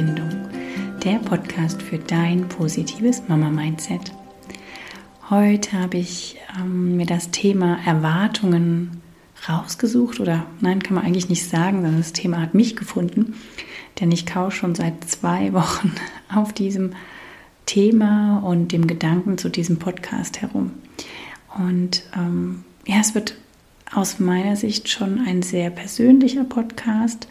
Bauch, Bindung. Der Podcast für dein positives Mama-Mindset. Heute habe ich ähm, mir das Thema Erwartungen rausgesucht oder nein, kann man eigentlich nicht sagen, sondern das Thema hat mich gefunden, denn ich kaue schon seit zwei Wochen auf diesem Thema und dem Gedanken zu diesem Podcast herum. Und ähm, ja, es wird aus meiner Sicht schon ein sehr persönlicher Podcast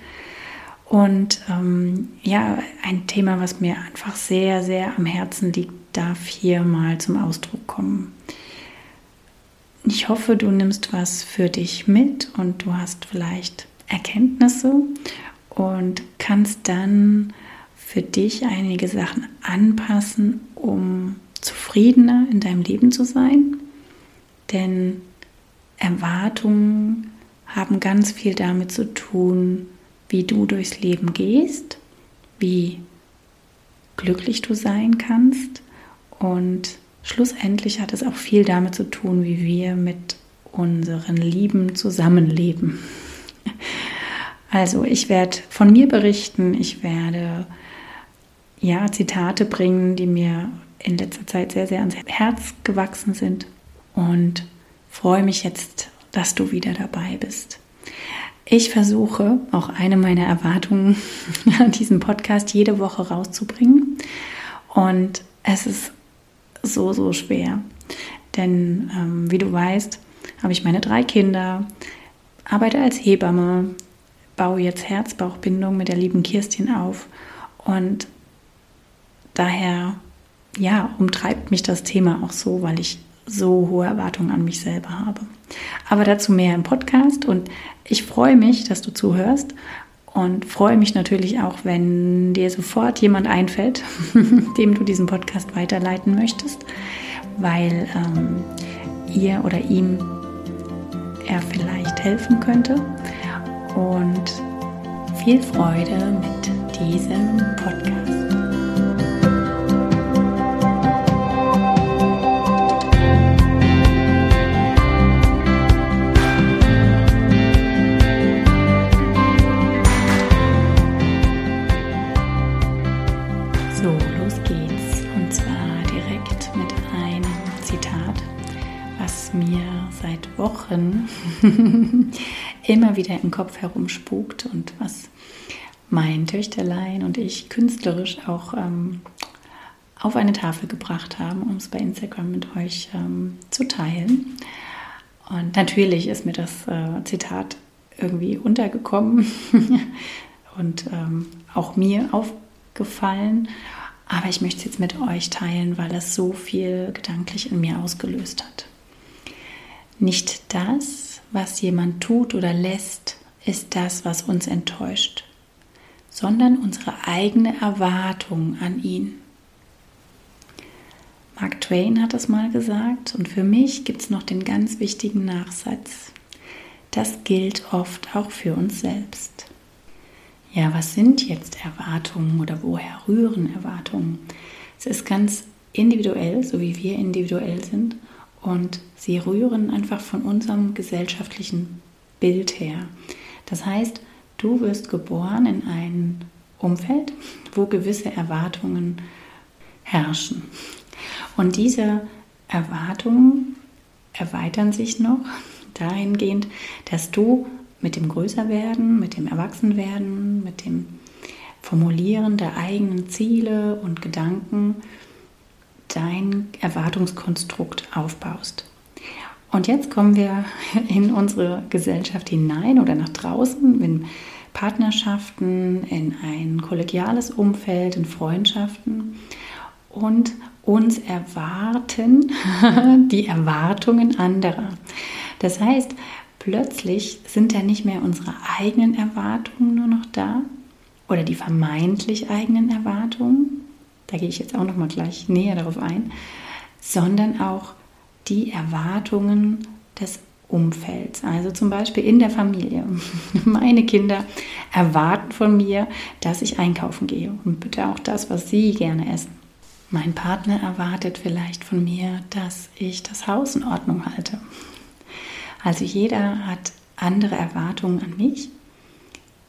und ähm, ja, ein Thema, was mir einfach sehr, sehr am Herzen liegt, darf hier mal zum Ausdruck kommen. Ich hoffe, du nimmst was für dich mit und du hast vielleicht Erkenntnisse und kannst dann für dich einige Sachen anpassen, um zufriedener in deinem Leben zu sein. Denn Erwartungen haben ganz viel damit zu tun, wie du durchs Leben gehst, wie glücklich du sein kannst und schlussendlich hat es auch viel damit zu tun, wie wir mit unseren Lieben zusammenleben. Also ich werde von mir berichten, ich werde ja Zitate bringen, die mir in letzter Zeit sehr, sehr ans Herz gewachsen sind und freue mich jetzt, dass du wieder dabei bist. Ich versuche, auch eine meiner Erwartungen an diesem Podcast jede Woche rauszubringen. Und es ist so, so schwer. Denn ähm, wie du weißt, habe ich meine drei Kinder, arbeite als Hebamme, baue jetzt Herzbauchbindung mit der lieben Kirstin auf. Und daher, ja, umtreibt mich das Thema auch so, weil ich so hohe Erwartungen an mich selber habe. Aber dazu mehr im Podcast und ich freue mich, dass du zuhörst und freue mich natürlich auch, wenn dir sofort jemand einfällt, dem du diesen Podcast weiterleiten möchtest, weil ähm, ihr oder ihm er vielleicht helfen könnte. Und viel Freude mit diesem Podcast. Wochen immer wieder im Kopf herumspukt und was mein Töchterlein und ich künstlerisch auch ähm, auf eine Tafel gebracht haben, um es bei Instagram mit euch ähm, zu teilen. Und natürlich ist mir das äh, Zitat irgendwie untergekommen und ähm, auch mir aufgefallen. Aber ich möchte es jetzt mit euch teilen, weil es so viel gedanklich in mir ausgelöst hat. Nicht das, was jemand tut oder lässt, ist das, was uns enttäuscht, sondern unsere eigene Erwartung an ihn. Mark Twain hat es mal gesagt und für mich gibt es noch den ganz wichtigen Nachsatz. Das gilt oft auch für uns selbst. Ja, was sind jetzt Erwartungen oder woher rühren Erwartungen? Es ist ganz individuell, so wie wir individuell sind und sie rühren einfach von unserem gesellschaftlichen Bild her. Das heißt, du wirst geboren in ein Umfeld, wo gewisse Erwartungen herrschen. Und diese Erwartungen erweitern sich noch dahingehend, dass du mit dem Größerwerden, mit dem Erwachsenwerden, mit dem Formulieren der eigenen Ziele und Gedanken dein Erwartungskonstrukt aufbaust. Und jetzt kommen wir in unsere Gesellschaft hinein oder nach draußen, in Partnerschaften, in ein kollegiales Umfeld, in Freundschaften und uns erwarten die Erwartungen anderer. Das heißt, plötzlich sind ja nicht mehr unsere eigenen Erwartungen nur noch da oder die vermeintlich eigenen Erwartungen, da gehe ich jetzt auch noch mal gleich näher darauf ein, sondern auch die Erwartungen des Umfelds. Also zum Beispiel in der Familie. Meine Kinder erwarten von mir, dass ich einkaufen gehe und bitte auch das, was sie gerne essen. Mein Partner erwartet vielleicht von mir, dass ich das Haus in Ordnung halte. Also jeder hat andere Erwartungen an mich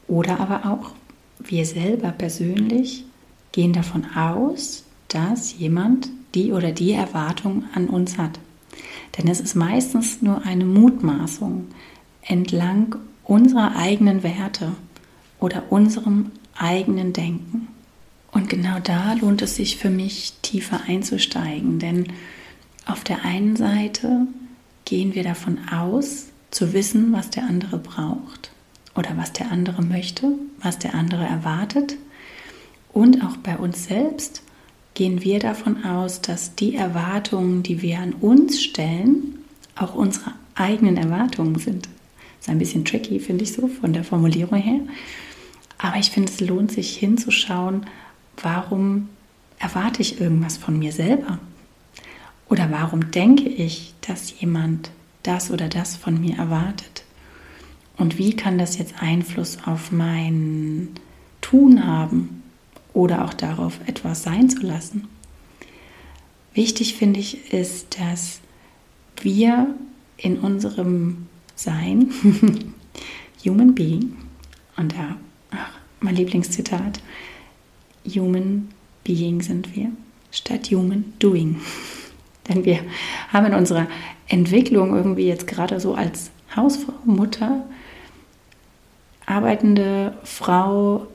Oder aber auch wir selber persönlich gehen davon aus, dass jemand die oder die Erwartung an uns hat. Denn es ist meistens nur eine Mutmaßung entlang unserer eigenen Werte oder unserem eigenen Denken. Und genau da lohnt es sich für mich tiefer einzusteigen, denn auf der einen Seite gehen wir davon aus, zu wissen, was der andere braucht oder was der andere möchte, was der andere erwartet. Und auch bei uns selbst gehen wir davon aus, dass die Erwartungen, die wir an uns stellen, auch unsere eigenen Erwartungen sind. Das ist ein bisschen tricky, finde ich so, von der Formulierung her. Aber ich finde, es lohnt sich hinzuschauen, warum erwarte ich irgendwas von mir selber? Oder warum denke ich, dass jemand das oder das von mir erwartet? Und wie kann das jetzt Einfluss auf mein Tun haben oder auch darauf, etwas sein zu lassen? Wichtig finde ich ist, dass wir in unserem Sein, Human Being, und da, ach, mein Lieblingszitat, Human Being sind wir, statt Human Doing. Denn wir haben in unserer Entwicklung irgendwie jetzt gerade so als Hausfrau, Mutter, arbeitende Frau,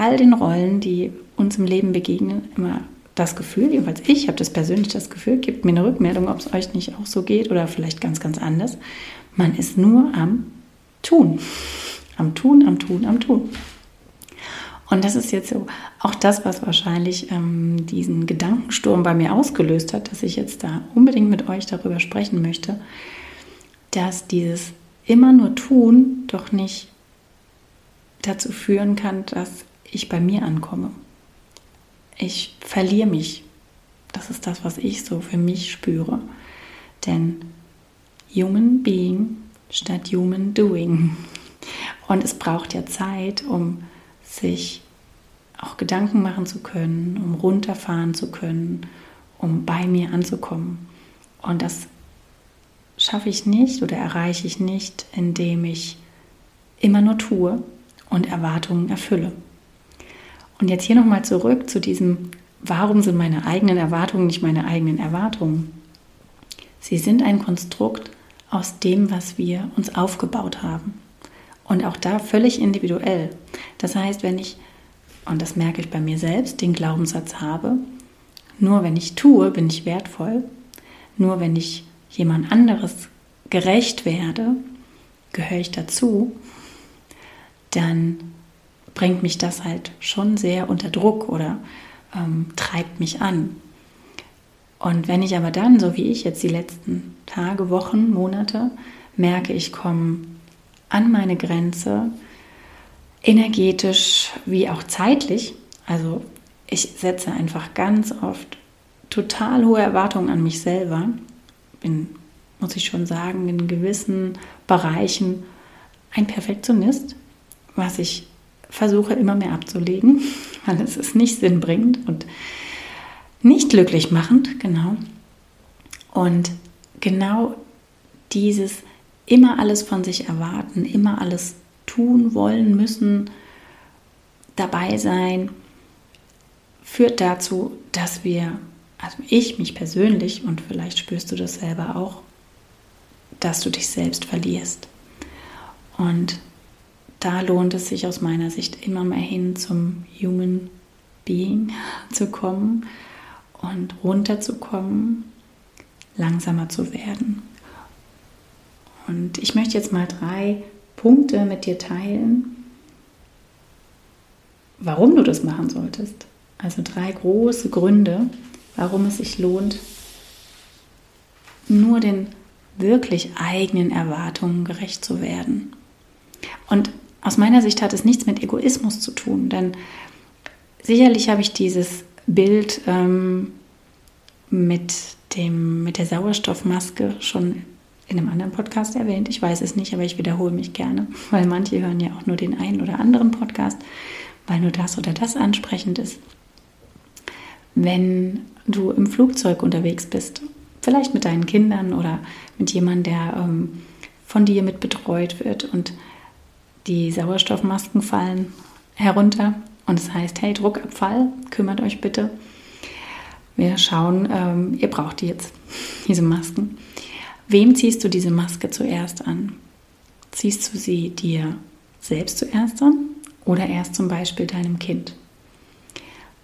all den Rollen, die uns im Leben begegnen, immer das Gefühl, jedenfalls ich habe das persönlich das Gefühl, gibt mir eine Rückmeldung, ob es euch nicht auch so geht oder vielleicht ganz, ganz anders. Man ist nur am Tun. Am Tun, am Tun, am Tun. Und das ist jetzt so auch das, was wahrscheinlich ähm, diesen Gedankensturm bei mir ausgelöst hat, dass ich jetzt da unbedingt mit euch darüber sprechen möchte, dass dieses immer nur tun doch nicht dazu führen kann, dass ich bei mir ankomme. Ich verliere mich. Das ist das, was ich so für mich spüre. Denn Human Being statt Human Doing. Und es braucht ja Zeit, um sich auch Gedanken machen zu können, um runterfahren zu können, um bei mir anzukommen. Und das schaffe ich nicht oder erreiche ich nicht, indem ich immer nur tue und Erwartungen erfülle. Und jetzt hier nochmal zurück zu diesem, warum sind meine eigenen Erwartungen nicht meine eigenen Erwartungen? Sie sind ein Konstrukt aus dem, was wir uns aufgebaut haben. Und auch da völlig individuell. Das heißt, wenn ich, und das merke ich bei mir selbst, den Glaubenssatz habe, nur wenn ich tue, bin ich wertvoll. Nur wenn ich jemand anderes gerecht werde, gehöre ich dazu, dann bringt mich das halt schon sehr unter Druck oder ähm, treibt mich an. Und wenn ich aber dann, so wie ich jetzt die letzten Tage, Wochen, Monate, merke, ich komme an meine Grenze, energetisch wie auch zeitlich. Also ich setze einfach ganz oft total hohe Erwartungen an mich selber. Bin, muss ich schon sagen, in gewissen Bereichen ein Perfektionist, was ich versuche immer mehr abzulegen, weil es ist nicht sinnbringend und nicht glücklich machend, genau. Und genau dieses immer alles von sich erwarten, immer alles tun wollen müssen, dabei sein, führt dazu, dass wir, also ich mich persönlich, und vielleicht spürst du das selber auch, dass du dich selbst verlierst. Und da lohnt es sich aus meiner Sicht immer mehr hin zum Human Being zu kommen und runterzukommen, langsamer zu werden. Und ich möchte jetzt mal drei Punkte mit dir teilen, warum du das machen solltest. Also drei große Gründe, warum es sich lohnt, nur den wirklich eigenen Erwartungen gerecht zu werden. Und aus meiner Sicht hat es nichts mit Egoismus zu tun, denn sicherlich habe ich dieses Bild ähm, mit, dem, mit der Sauerstoffmaske schon in einem anderen Podcast erwähnt. Ich weiß es nicht, aber ich wiederhole mich gerne, weil manche hören ja auch nur den einen oder anderen Podcast, weil nur das oder das ansprechend ist. Wenn du im Flugzeug unterwegs bist, vielleicht mit deinen Kindern oder mit jemandem, der ähm, von dir mit betreut wird und die Sauerstoffmasken fallen herunter und es heißt, hey, Druckabfall, kümmert euch bitte. Wir schauen, ähm, ihr braucht die jetzt, diese Masken. Wem ziehst du diese Maske zuerst an? Ziehst du sie dir selbst zuerst an oder erst zum Beispiel deinem Kind?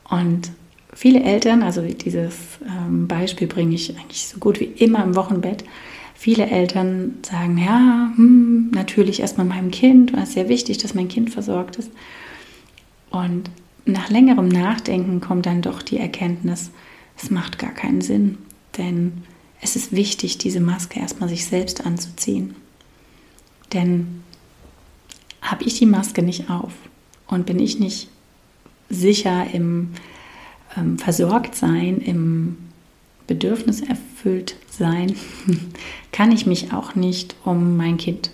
Und viele Eltern, also dieses ähm, Beispiel bringe ich eigentlich so gut wie immer im Wochenbett, viele Eltern sagen, ja, hm, natürlich erstmal meinem Kind, weil es sehr wichtig, dass mein Kind versorgt ist. Und nach längerem Nachdenken kommt dann doch die Erkenntnis, es macht gar keinen Sinn, denn es ist wichtig, diese Maske erstmal sich selbst anzuziehen. Denn habe ich die Maske nicht auf und bin ich nicht sicher im ähm, Versorgtsein, im Bedürfnis erfüllt sein, kann ich mich auch nicht um mein Kind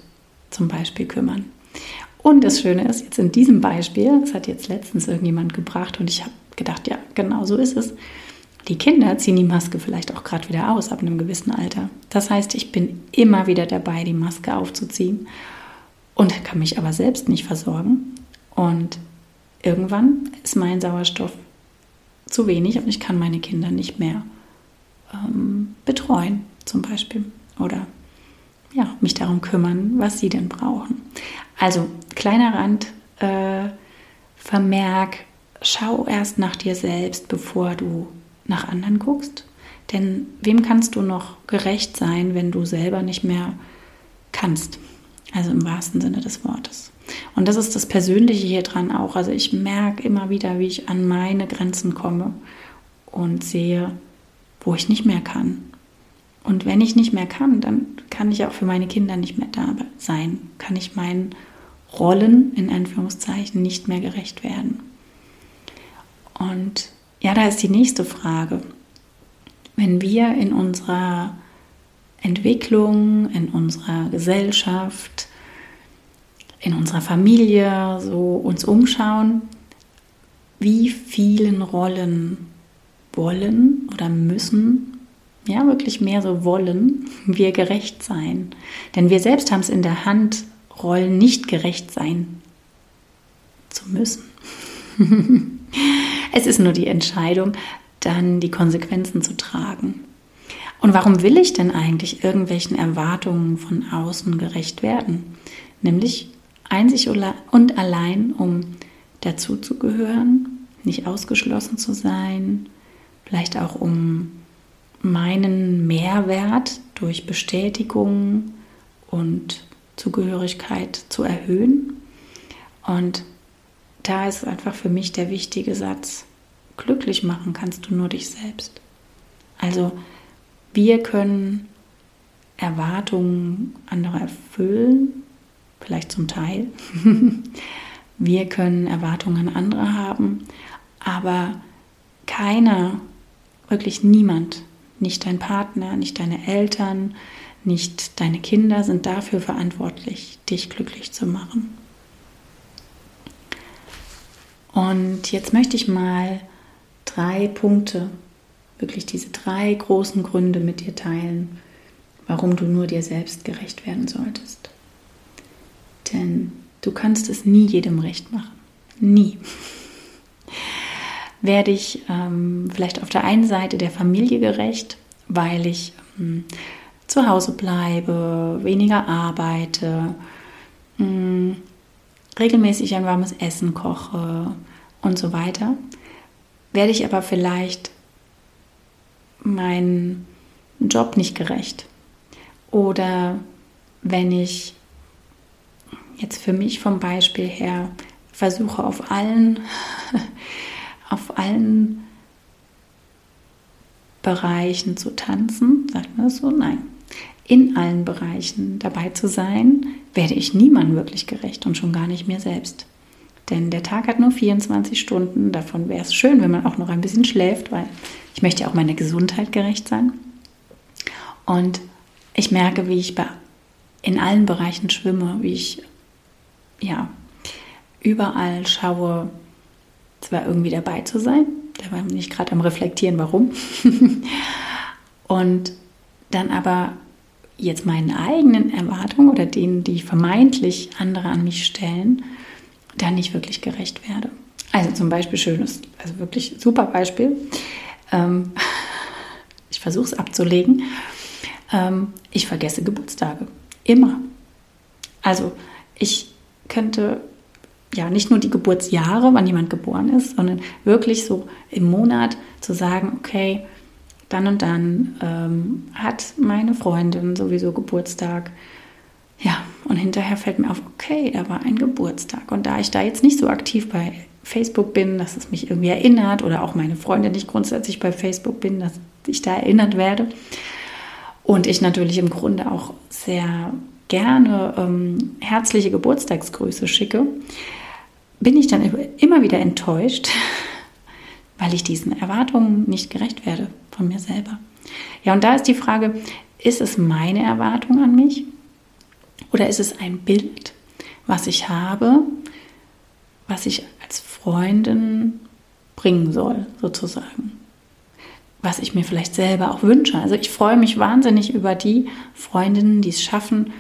zum Beispiel kümmern. Und das Schöne ist, jetzt in diesem Beispiel, das hat jetzt letztens irgendjemand gebracht und ich habe gedacht, ja, genau so ist es. Die Kinder ziehen die Maske vielleicht auch gerade wieder aus ab einem gewissen Alter. Das heißt, ich bin immer wieder dabei, die Maske aufzuziehen und kann mich aber selbst nicht versorgen. Und irgendwann ist mein Sauerstoff zu wenig und ich kann meine Kinder nicht mehr ähm, betreuen, zum Beispiel. Oder ja, mich darum kümmern, was sie denn brauchen. Also, kleiner Rand, äh, Vermerk, schau erst nach dir selbst, bevor du nach anderen guckst. Denn wem kannst du noch gerecht sein, wenn du selber nicht mehr kannst? Also im wahrsten Sinne des Wortes. Und das ist das Persönliche hier dran auch. Also ich merke immer wieder, wie ich an meine Grenzen komme und sehe, wo ich nicht mehr kann. Und wenn ich nicht mehr kann, dann kann ich auch für meine Kinder nicht mehr da sein, kann ich meinen Rollen in Anführungszeichen nicht mehr gerecht werden. Und ja, da ist die nächste Frage. Wenn wir in unserer Entwicklung, in unserer Gesellschaft, in unserer Familie so uns umschauen, wie vielen Rollen wollen oder müssen, ja wirklich mehr so wollen, wir gerecht sein. Denn wir selbst haben es in der Hand, Rollen nicht gerecht sein zu müssen. Es ist nur die Entscheidung, dann die Konsequenzen zu tragen. Und warum will ich denn eigentlich irgendwelchen Erwartungen von außen gerecht werden? Nämlich einzig und allein, um dazuzugehören, nicht ausgeschlossen zu sein, vielleicht auch um meinen Mehrwert durch Bestätigung und Zugehörigkeit zu erhöhen. Und da ist einfach für mich der wichtige Satz, glücklich machen kannst du nur dich selbst. Also wir können Erwartungen anderer erfüllen, vielleicht zum Teil. wir können Erwartungen anderer haben, aber keiner, wirklich niemand, nicht dein Partner, nicht deine Eltern, nicht deine Kinder sind dafür verantwortlich, dich glücklich zu machen. Und jetzt möchte ich mal drei Punkte, wirklich diese drei großen Gründe mit dir teilen, warum du nur dir selbst gerecht werden solltest. Denn du kannst es nie jedem recht machen. Nie. Werde ich ähm, vielleicht auf der einen Seite der Familie gerecht, weil ich ähm, zu Hause bleibe, weniger arbeite, ähm, regelmäßig ein warmes Essen koche und so weiter, werde ich aber vielleicht meinen Job nicht gerecht. Oder wenn ich jetzt für mich vom Beispiel her versuche auf allen, auf allen Bereichen zu tanzen, sagt man das so? Nein. In allen Bereichen dabei zu sein, werde ich niemandem wirklich gerecht und schon gar nicht mir selbst. Denn der Tag hat nur 24 Stunden. Davon wäre es schön, wenn man auch noch ein bisschen schläft, weil ich möchte ja auch meiner Gesundheit gerecht sein. Und ich merke, wie ich in allen Bereichen schwimme, wie ich ja überall schaue, zwar irgendwie dabei zu sein, da war ich gerade am Reflektieren, warum. und dann aber jetzt meinen eigenen Erwartungen oder denen, die vermeintlich andere an mich stellen, dann nicht wirklich gerecht werde. Also zum Beispiel schönes, also wirklich super Beispiel. Ähm, ich versuche es abzulegen. Ähm, ich vergesse Geburtstage. Immer. Also ich könnte ja nicht nur die Geburtsjahre, wann jemand geboren ist, sondern wirklich so im Monat zu sagen, okay, dann und dann ähm, hat meine Freundin sowieso Geburtstag. Ja, und hinterher fällt mir auf, okay, da war ein Geburtstag. Und da ich da jetzt nicht so aktiv bei Facebook bin, dass es mich irgendwie erinnert oder auch meine Freundin nicht grundsätzlich bei Facebook bin, dass ich da erinnert werde. Und ich natürlich im Grunde auch sehr gerne ähm, herzliche Geburtstagsgrüße schicke, bin ich dann immer wieder enttäuscht, weil ich diesen Erwartungen nicht gerecht werde von mir selber. Ja, und da ist die Frage, ist es meine Erwartung an mich oder ist es ein Bild, was ich habe, was ich als Freundin bringen soll, sozusagen? Was ich mir vielleicht selber auch wünsche. Also ich freue mich wahnsinnig über die Freundinnen, die es schaffen,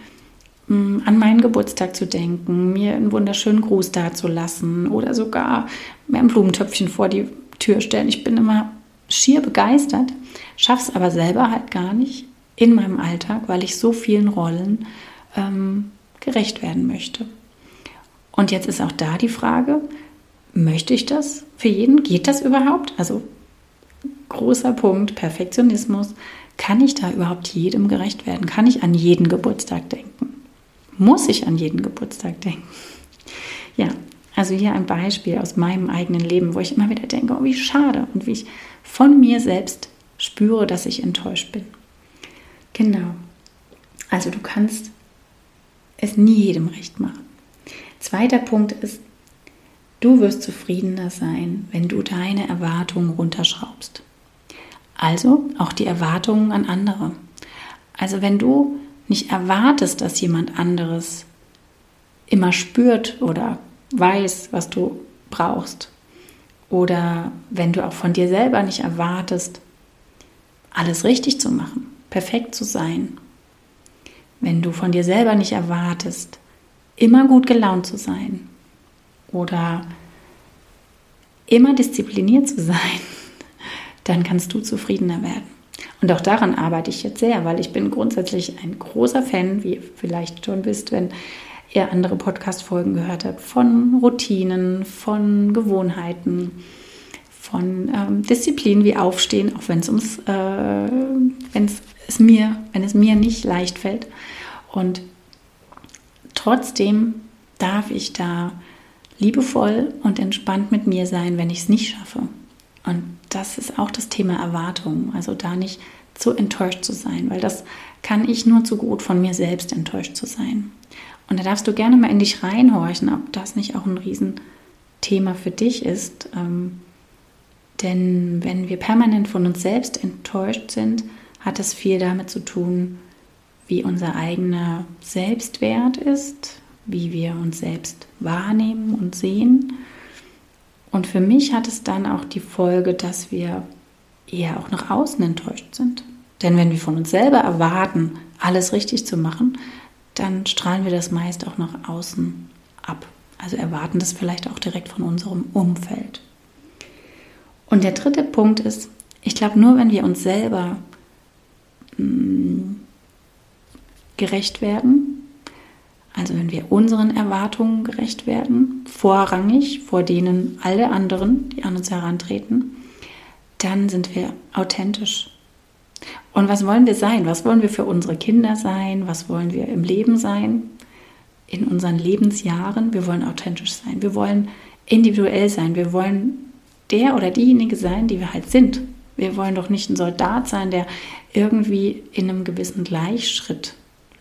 an meinen Geburtstag zu denken, mir einen wunderschönen Gruß dazulassen oder sogar mir ein Blumentöpfchen vor die Tür stellen. Ich bin immer schier begeistert, schaffe es aber selber halt gar nicht in meinem Alltag, weil ich so vielen Rollen ähm, gerecht werden möchte. Und jetzt ist auch da die Frage, möchte ich das für jeden? Geht das überhaupt? Also großer Punkt, Perfektionismus. Kann ich da überhaupt jedem gerecht werden? Kann ich an jeden Geburtstag denken? Muss ich an jeden Geburtstag denken? Ja, also hier ein Beispiel aus meinem eigenen Leben, wo ich immer wieder denke, oh, wie schade und wie ich von mir selbst spüre, dass ich enttäuscht bin. Genau. Also du kannst es nie jedem recht machen. Zweiter Punkt ist, du wirst zufriedener sein, wenn du deine Erwartungen runterschraubst. Also auch die Erwartungen an andere. Also wenn du nicht erwartest, dass jemand anderes immer spürt oder weiß, was du brauchst. Oder wenn du auch von dir selber nicht erwartest, alles richtig zu machen, perfekt zu sein. Wenn du von dir selber nicht erwartest, immer gut gelaunt zu sein oder immer diszipliniert zu sein, dann kannst du zufriedener werden. Und auch daran arbeite ich jetzt sehr, weil ich bin grundsätzlich ein großer Fan, wie ihr vielleicht schon wisst, wenn ihr andere Podcast-Folgen gehört habt, von Routinen, von Gewohnheiten, von ähm, Disziplin wie Aufstehen, auch wenn es ums, äh, wenn es mir, wenn es mir nicht leicht fällt. Und trotzdem darf ich da liebevoll und entspannt mit mir sein, wenn ich es nicht schaffe. Und das ist auch das Thema Erwartungen. Also da nicht zu enttäuscht zu sein, weil das kann ich nur zu gut von mir selbst enttäuscht zu sein. Und da darfst du gerne mal in dich reinhorchen, ob das nicht auch ein Riesenthema für dich ist. Ähm, denn wenn wir permanent von uns selbst enttäuscht sind, hat das viel damit zu tun, wie unser eigener Selbstwert ist, wie wir uns selbst wahrnehmen und sehen. Und für mich hat es dann auch die Folge, dass wir eher auch nach außen enttäuscht sind. Denn wenn wir von uns selber erwarten, alles richtig zu machen, dann strahlen wir das meist auch nach außen ab. Also erwarten das vielleicht auch direkt von unserem Umfeld. Und der dritte Punkt ist, ich glaube, nur wenn wir uns selber mh, mm, gerecht werden, also wenn wir unseren Erwartungen gerecht werden, vorrangig vor denen alle anderen, die an uns herantreten, dann sind wir authentisch. Und was wollen wir sein? Was wollen wir für unsere Kinder sein? Was wollen wir im Leben sein? In unseren Lebensjahren? Wir wollen authentisch sein. Wir wollen individuell sein. Wir wollen der oder diejenige sein, die wir halt sind. Wir wollen doch nicht ein Soldat sein, der irgendwie in einem gewissen Gleichschritt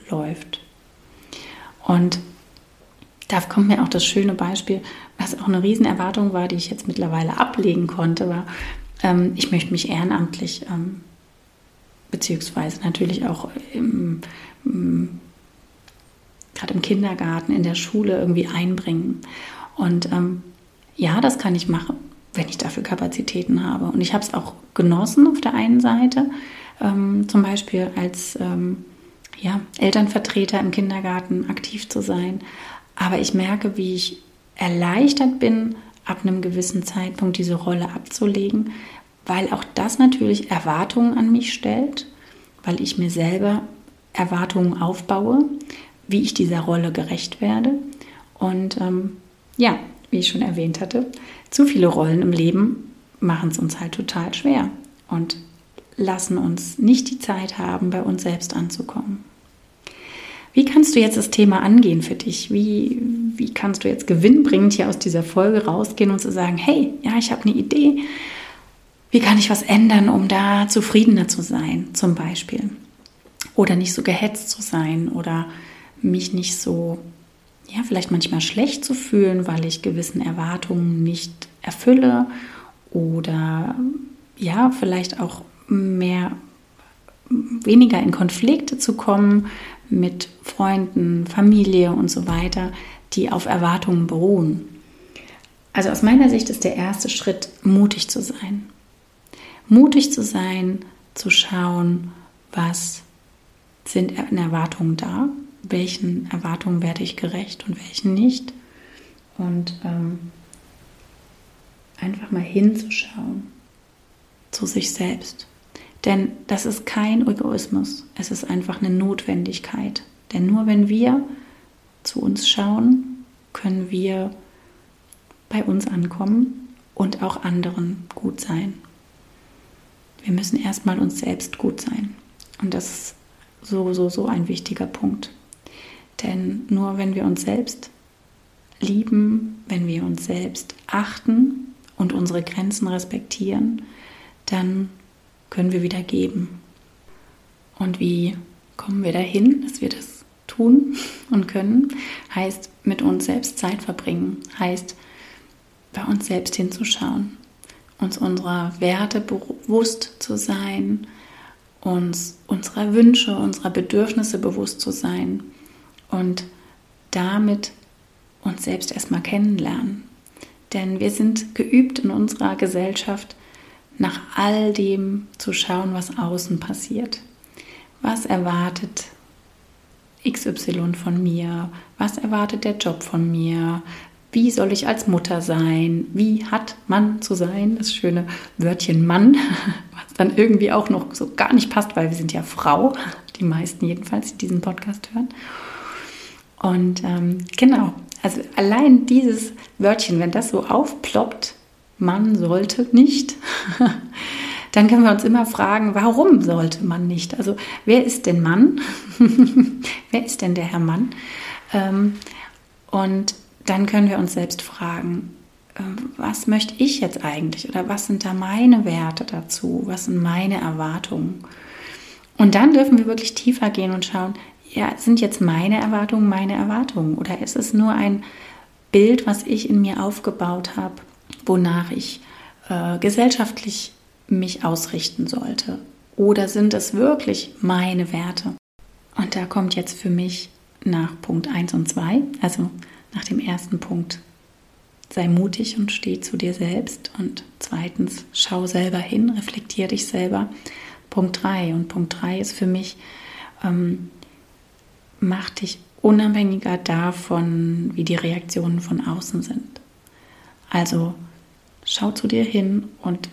läuft. Und da kommt mir auch das schöne Beispiel, was auch eine Riesenerwartung war, die ich jetzt mittlerweile ablegen konnte, war, ähm, ich möchte mich ehrenamtlich ähm, beziehungsweise natürlich auch im, im, gerade im Kindergarten, in der Schule irgendwie einbringen. Und ähm, ja, das kann ich machen, wenn ich dafür Kapazitäten habe. Und ich habe es auch genossen auf der einen Seite, ähm, zum Beispiel als ähm, ja, Elternvertreter im Kindergarten aktiv zu sein. Aber ich merke, wie ich erleichtert bin, ab einem gewissen Zeitpunkt diese Rolle abzulegen, weil auch das natürlich Erwartungen an mich stellt, weil ich mir selber Erwartungen aufbaue, wie ich dieser Rolle gerecht werde. Und ähm, ja, wie ich schon erwähnt hatte, zu viele Rollen im Leben machen es uns halt total schwer und lassen uns nicht die Zeit haben, bei uns selbst anzukommen. Wie kannst du jetzt das Thema angehen für dich? Wie, wie kannst du jetzt gewinnbringend hier aus dieser Folge rausgehen und zu sagen, hey, ja, ich habe eine Idee. Wie kann ich was ändern, um da zufriedener zu sein, zum Beispiel? Oder nicht so gehetzt zu sein oder mich nicht so, ja, vielleicht manchmal schlecht zu fühlen, weil ich gewissen Erwartungen nicht erfülle oder ja, vielleicht auch mehr weniger in Konflikte zu kommen mit Freunden, Familie und so weiter, die auf Erwartungen beruhen. Also aus meiner Sicht ist der erste Schritt, mutig zu sein. Mutig zu sein, zu schauen, was sind Erwartungen da, welchen Erwartungen werde ich gerecht und welchen nicht. Und ähm, einfach mal hinzuschauen zu sich selbst. Denn das ist kein Egoismus, es ist einfach eine Notwendigkeit. Denn nur wenn wir zu uns schauen, können wir bei uns ankommen und auch anderen gut sein. Wir müssen erstmal uns selbst gut sein. Und das ist so, so, so ein wichtiger Punkt. Denn nur wenn wir uns selbst lieben, wenn wir uns selbst achten und unsere Grenzen respektieren, dann können wir wieder geben. Und wie kommen wir dahin, dass wir das tun und können? Heißt mit uns selbst Zeit verbringen, heißt bei uns selbst hinzuschauen, uns unserer Werte bewusst zu sein, uns unserer Wünsche, unserer Bedürfnisse bewusst zu sein und damit uns selbst erstmal kennenlernen. Denn wir sind geübt in unserer Gesellschaft, nach all dem zu schauen, was außen passiert. Was erwartet XY von mir? Was erwartet der Job von mir? Wie soll ich als Mutter sein? Wie hat man zu sein? Das schöne Wörtchen Mann, was dann irgendwie auch noch so gar nicht passt, weil wir sind ja Frau, die meisten jedenfalls, die diesen Podcast hören. Und ähm, genau, also allein dieses Wörtchen, wenn das so aufploppt, man sollte nicht, dann können wir uns immer fragen, warum sollte man nicht? Also wer ist denn Mann? wer ist denn der Herr Mann? Ähm, und dann können wir uns selbst fragen, ähm, was möchte ich jetzt eigentlich oder was sind da meine Werte dazu? Was sind meine Erwartungen? Und dann dürfen wir wirklich tiefer gehen und schauen, ja, sind jetzt meine Erwartungen meine Erwartungen oder ist es nur ein Bild, was ich in mir aufgebaut habe wonach ich äh, gesellschaftlich mich ausrichten sollte? Oder sind es wirklich meine Werte? Und da kommt jetzt für mich nach Punkt 1 und 2, also nach dem ersten Punkt, sei mutig und steh zu dir selbst. Und zweitens, schau selber hin, reflektier dich selber. Punkt 3. Und Punkt 3 ist für mich, ähm, mach dich unabhängiger davon, wie die Reaktionen von außen sind. Also schau zu dir hin und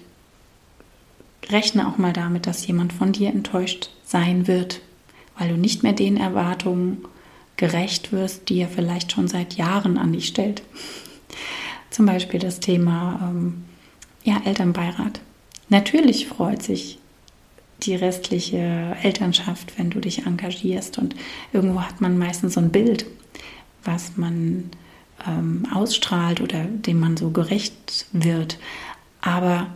rechne auch mal damit, dass jemand von dir enttäuscht sein wird, weil du nicht mehr den Erwartungen gerecht wirst, die er vielleicht schon seit Jahren an dich stellt. Zum Beispiel das Thema ähm, ja, Elternbeirat. Natürlich freut sich die restliche Elternschaft, wenn du dich engagierst und irgendwo hat man meistens so ein Bild, was man ähm, ausstrahlt oder dem man so gerecht wird. Aber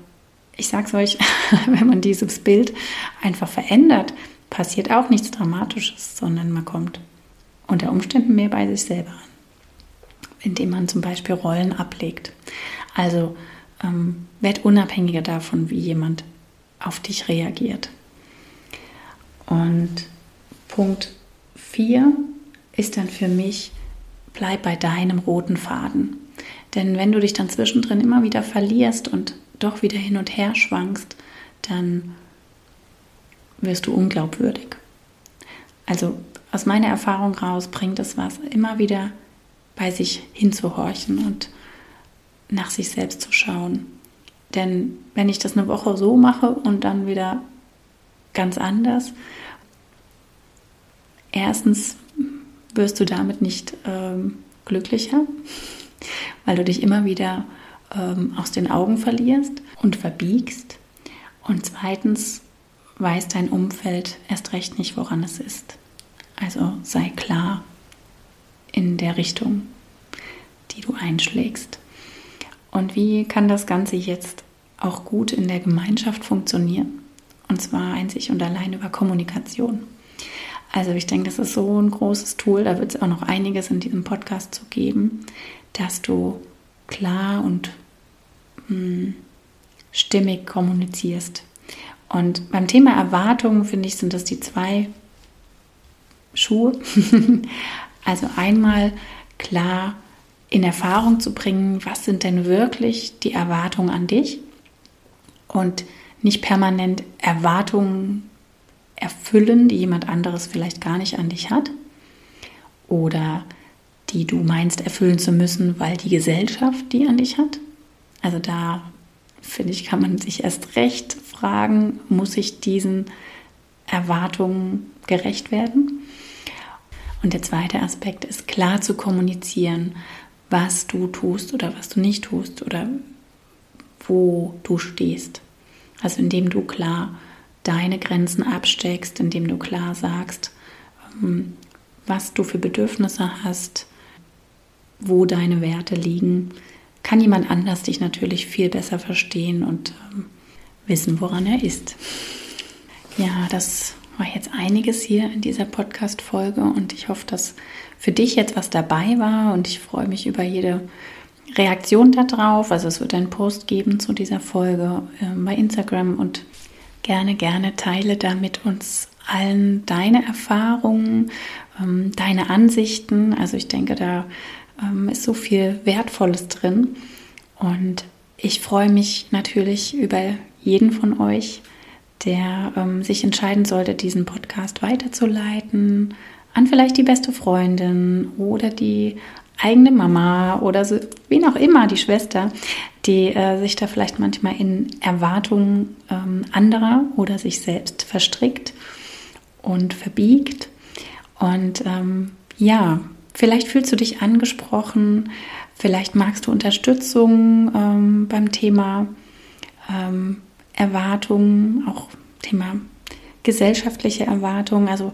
ich sage es euch, wenn man dieses Bild einfach verändert, passiert auch nichts Dramatisches, sondern man kommt unter Umständen mehr bei sich selber an, indem man zum Beispiel Rollen ablegt. Also ähm, werd unabhängiger davon, wie jemand auf dich reagiert. Und Punkt 4 ist dann für mich, bleib bei deinem roten Faden. Denn wenn du dich dann zwischendrin immer wieder verlierst und doch wieder hin und her schwankst, dann wirst du unglaubwürdig. Also aus meiner Erfahrung raus bringt es was, immer wieder bei sich hinzuhorchen und nach sich selbst zu schauen. Denn wenn ich das eine Woche so mache und dann wieder ganz anders, erstens wirst du damit nicht ähm, glücklicher, weil du dich immer wieder ähm, aus den Augen verlierst und verbiegst. Und zweitens weiß dein Umfeld erst recht nicht, woran es ist. Also sei klar in der Richtung, die du einschlägst. Und wie kann das Ganze jetzt auch gut in der Gemeinschaft funktionieren? Und zwar einzig und allein über Kommunikation. Also ich denke, das ist so ein großes Tool, da wird es auch noch einiges in diesem Podcast zu geben, dass du klar und mh, hm, stimmig kommunizierst. Und beim Thema Erwartungen, finde ich, sind das die zwei Schuhe. also einmal klar in Erfahrung zu bringen, was sind denn wirklich die Erwartungen an dich und nicht permanent Erwartungen erfüllen, die jemand anderes vielleicht gar nicht an dich hat oder die du meinst erfüllen zu müssen, weil die Gesellschaft die an dich hat. Also da finde ich, kann man sich erst recht fragen, muss ich diesen Erwartungen gerecht werden? Und der zweite Aspekt ist klar zu kommunizieren, was du tust oder was du nicht tust oder wo du stehst. Also indem du klar deine Grenzen absteckst, indem du klar sagst, ähm, was du für Bedürfnisse hast, wo deine Werte liegen, kann jemand anders dich natürlich viel besser verstehen und ähm, wissen, woran er ist. Ja, das war jetzt einiges hier in dieser Podcast-Folge und ich hoffe, dass für dich jetzt was dabei war und ich freue mich über jede Reaktion darauf. Also es wird einen Post geben zu dieser Folge äh, bei Instagram und gerne, gerne teile da mit uns allen deine Erfahrungen, ähm, deine Ansichten. Also ich denke, da ähm, ist so viel Wertvolles drin. Und ich freue mich natürlich über jeden von euch, der ähm, sich entscheiden sollte, diesen Podcast weiterzuleiten an vielleicht die beste Freundin oder die eigene Mama oder so, wen auch immer, die Schwester, die äh, sich da vielleicht manchmal in Erwartungen ähm, anderer oder sich selbst verstrickt und verbiegt. Und ähm, ja, vielleicht fühlst du dich angesprochen, vielleicht magst du Unterstützung ähm, beim Thema ähm, Erwartungen, auch Thema gesellschaftliche Erwartungen. Also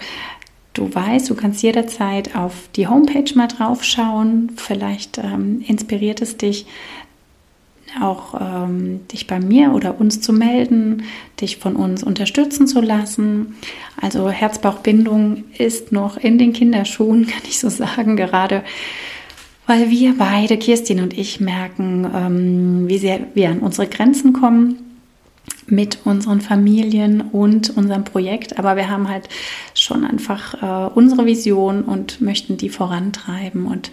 du weißt, du kannst jederzeit auf die Homepage mal drauf schauen. Vielleicht ähm, inspiriert es dich, auch ähm, dich bei mir oder uns zu melden, dich von uns unterstützen zu lassen. Also Herzbauchbindung ist noch in den Kinderschuhen, kann ich so sagen, gerade weil wir beide, Kirstin und ich, merken, ähm, wie sehr wir an unsere Grenzen kommen mit unseren Familien und unserem Projekt. Aber wir haben halt schon einfach äh, unsere Vision und möchten die vorantreiben. Und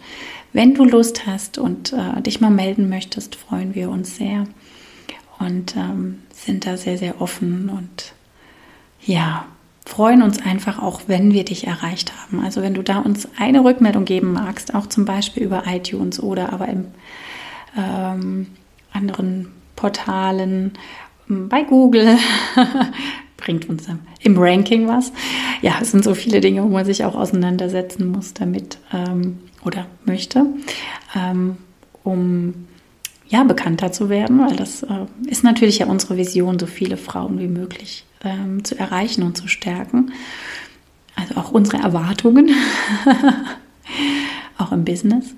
wenn du Lust hast und äh, dich mal melden möchtest, freuen wir uns sehr und ähm, sind da sehr, sehr offen und ja, freuen uns einfach auch, wenn wir dich erreicht haben. Also wenn du da uns eine Rückmeldung geben magst, auch zum Beispiel über iTunes oder aber im ähm, anderen Portalen bei Google bringt uns im Ranking was. Ja, es sind so viele Dinge, wo man sich auch auseinandersetzen muss damit ähm, oder möchte, ähm, um ja bekannter zu werden, weil das äh, ist natürlich ja unsere Vision, so viele Frauen wie möglich ähm, zu erreichen und zu stärken. Also auch unsere Erwartungen, auch im Business.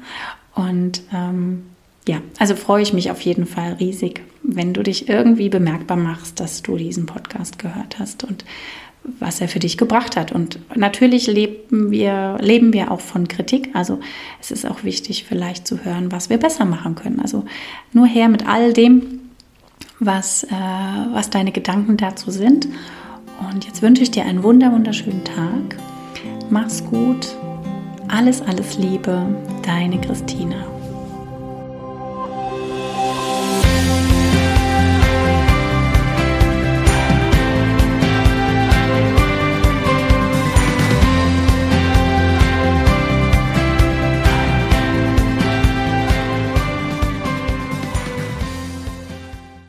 Und ähm, ja, also freue ich mich auf jeden Fall riesig, wenn du dich irgendwie bemerkbar machst, dass du diesen Podcast gehört hast und was er für dich gebracht hat. Und natürlich leben wir, leben wir auch von Kritik. Also es ist auch wichtig, vielleicht zu hören, was wir besser machen können. Also nur her mit all dem, was, äh, was deine Gedanken dazu sind. Und jetzt wünsche ich dir einen wunder, wunderschönen Tag. Mach's gut. Alles, alles Liebe. Deine Christina.